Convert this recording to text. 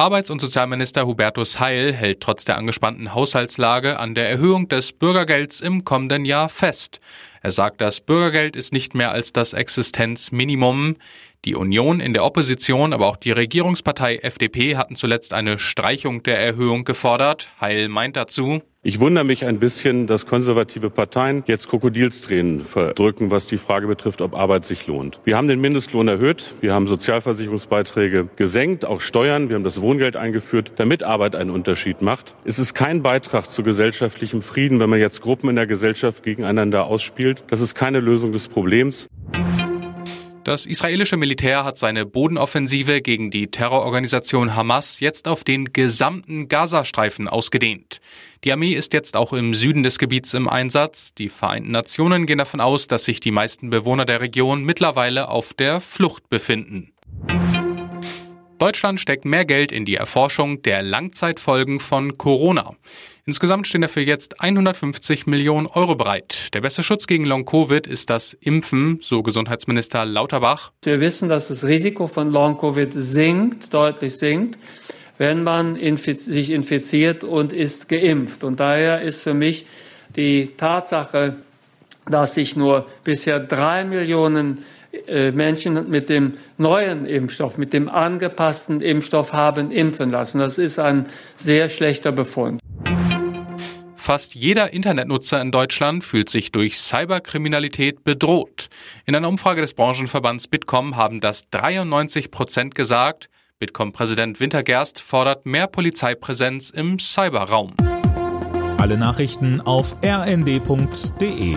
Arbeits- und Sozialminister Hubertus Heil hält trotz der angespannten Haushaltslage an der Erhöhung des Bürgergelds im kommenden Jahr fest. Er sagt, das Bürgergeld ist nicht mehr als das Existenzminimum. Die Union in der Opposition, aber auch die Regierungspartei FDP hatten zuletzt eine Streichung der Erhöhung gefordert. Heil meint dazu, ich wundere mich ein bisschen, dass konservative Parteien jetzt Krokodilstränen verdrücken, was die Frage betrifft, ob Arbeit sich lohnt. Wir haben den Mindestlohn erhöht, wir haben Sozialversicherungsbeiträge gesenkt, auch Steuern, wir haben das Wohngeld eingeführt, damit Arbeit einen Unterschied macht. Es ist kein Beitrag zu gesellschaftlichem Frieden, wenn man jetzt Gruppen in der Gesellschaft gegeneinander ausspielt. Das ist keine Lösung des Problems. Das israelische Militär hat seine Bodenoffensive gegen die Terrororganisation Hamas jetzt auf den gesamten Gazastreifen ausgedehnt. Die Armee ist jetzt auch im Süden des Gebiets im Einsatz. Die Vereinten Nationen gehen davon aus, dass sich die meisten Bewohner der Region mittlerweile auf der Flucht befinden. Deutschland steckt mehr Geld in die Erforschung der Langzeitfolgen von Corona. Insgesamt stehen dafür jetzt 150 Millionen Euro bereit. Der beste Schutz gegen Long-Covid ist das Impfen, so Gesundheitsminister Lauterbach. Wir wissen, dass das Risiko von Long-Covid sinkt, deutlich sinkt, wenn man infiz sich infiziert und ist geimpft. Und daher ist für mich die Tatsache, dass sich nur bisher drei Millionen Menschen mit dem neuen Impfstoff, mit dem angepassten Impfstoff haben impfen lassen. Das ist ein sehr schlechter Befund. Fast jeder Internetnutzer in Deutschland fühlt sich durch Cyberkriminalität bedroht. In einer Umfrage des Branchenverbands Bitkom haben das 93 Prozent gesagt. Bitkom-Präsident Wintergerst fordert mehr Polizeipräsenz im Cyberraum. Alle Nachrichten auf rnd.de